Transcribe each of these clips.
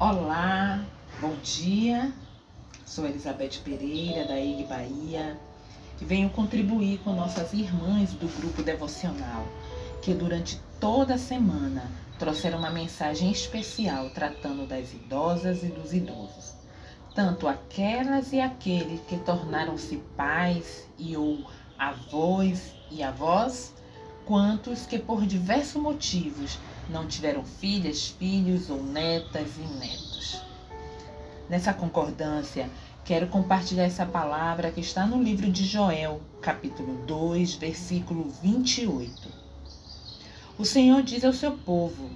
Olá, bom dia. Sou Elizabeth Pereira, da EG Bahia, e venho contribuir com nossas irmãs do grupo devocional, que durante toda a semana trouxeram uma mensagem especial tratando das idosas e dos idosos. Tanto aquelas e aqueles que tornaram-se pais e ou avós e avós, quanto os que por diversos motivos não tiveram filhas, filhos ou netas e netos. Nessa concordância, quero compartilhar essa palavra que está no livro de Joel, capítulo 2, versículo 28. O Senhor diz ao seu povo: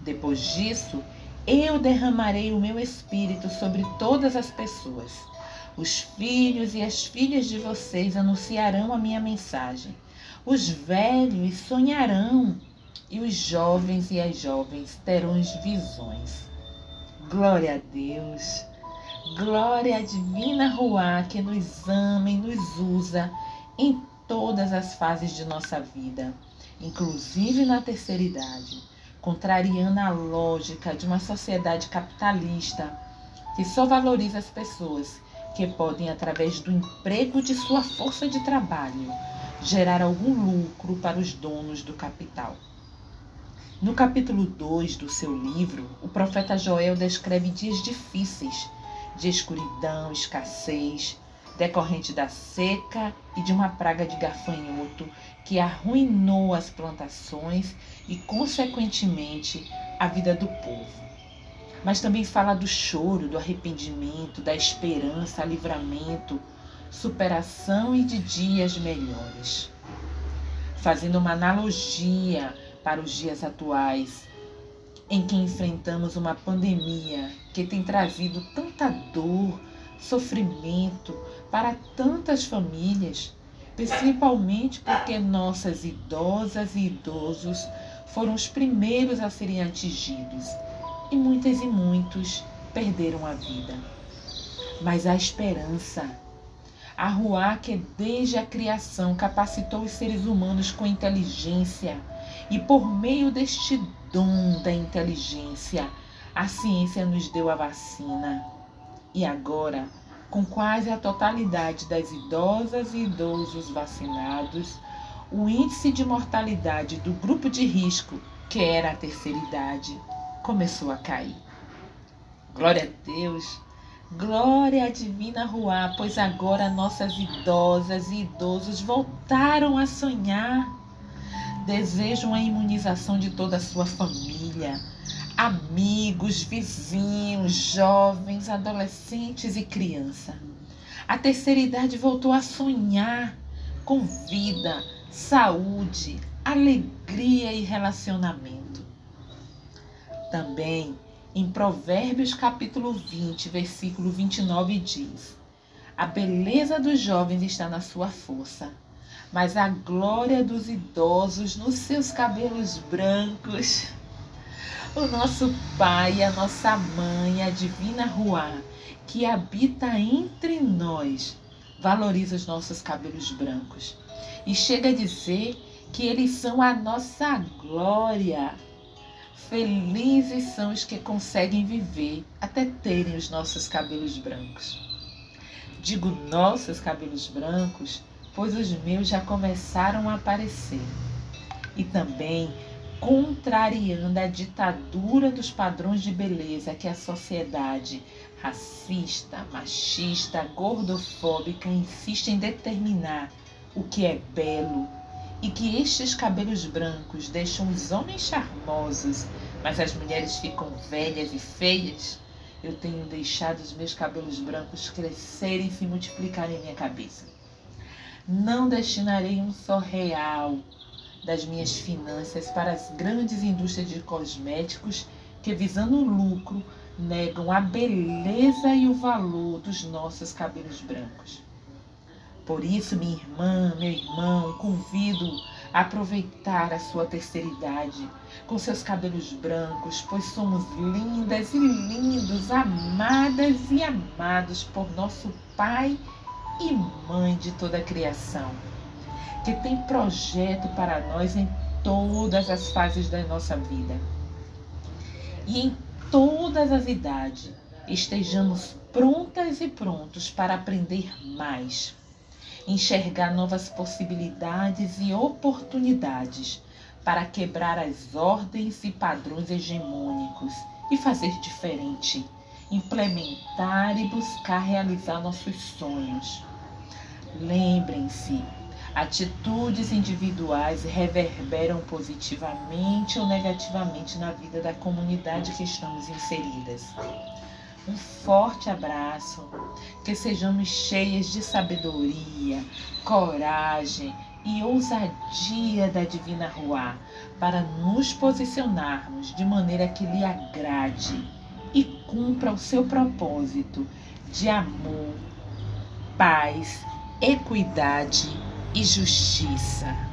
Depois disso, eu derramarei o meu espírito sobre todas as pessoas. Os filhos e as filhas de vocês anunciarão a minha mensagem. Os velhos sonharão e os jovens e as jovens terão visões. Glória a Deus. Glória à divina Ruá que nos ama e nos usa em todas as fases de nossa vida, inclusive na terceira idade, contrariando a lógica de uma sociedade capitalista que só valoriza as pessoas que podem, através do emprego de sua força de trabalho, gerar algum lucro para os donos do capital. No capítulo 2 do seu livro, o profeta Joel descreve dias difíceis de escuridão, escassez, decorrente da seca e de uma praga de gafanhoto que arruinou as plantações e, consequentemente, a vida do povo. Mas também fala do choro, do arrependimento, da esperança, livramento, superação e de dias melhores. Fazendo uma analogia para os dias atuais, em que enfrentamos uma pandemia que tem trazido tanta dor, sofrimento para tantas famílias, principalmente porque nossas idosas e idosos foram os primeiros a serem atingidos e muitas e muitos perderam a vida. Mas a esperança, a Ruá que desde a criação capacitou os seres humanos com inteligência, e por meio deste dom da inteligência, a ciência nos deu a vacina. E agora, com quase a totalidade das idosas e idosos vacinados, o índice de mortalidade do grupo de risco, que era a terceira idade, começou a cair. Glória a Deus! Glória à divina Ruá, pois agora nossas idosas e idosos voltaram a sonhar desejam a imunização de toda a sua família, amigos, vizinhos, jovens, adolescentes e criança. A terceira idade voltou a sonhar com vida, saúde, alegria e relacionamento. Também em Provérbios capítulo 20, versículo 29 diz: A beleza dos jovens está na sua força mas a glória dos idosos nos seus cabelos brancos. O nosso Pai, a nossa Mãe, a Divina Ruá, que habita entre nós, valoriza os nossos cabelos brancos e chega a dizer que eles são a nossa glória. Felizes são os que conseguem viver até terem os nossos cabelos brancos. Digo nossos cabelos brancos pois os meus já começaram a aparecer. E também contrariando a ditadura dos padrões de beleza que a sociedade racista, machista, gordofóbica insiste em determinar o que é belo e que estes cabelos brancos deixam os homens charmosos, mas as mulheres ficam velhas e feias, eu tenho deixado os meus cabelos brancos crescerem e se multiplicarem em minha cabeça. Não destinarei um só real das minhas finanças para as grandes indústrias de cosméticos que, visando lucro, negam a beleza e o valor dos nossos cabelos brancos. Por isso, minha irmã, meu irmão, convido a aproveitar a sua terceira idade com seus cabelos brancos, pois somos lindas e lindos, amadas e amados por nosso Pai e mãe de toda a criação, que tem projeto para nós em todas as fases da nossa vida. E em todas as idades, estejamos prontas e prontos para aprender mais, enxergar novas possibilidades e oportunidades para quebrar as ordens e padrões hegemônicos e fazer diferente, implementar e buscar realizar nossos sonhos. Lembrem-se, atitudes individuais reverberam positivamente ou negativamente na vida da comunidade que estamos inseridas. Um forte abraço, que sejamos cheias de sabedoria, coragem e ousadia da Divina Ruá para nos posicionarmos de maneira que lhe agrade e cumpra o seu propósito de amor, paz, equidade e justiça.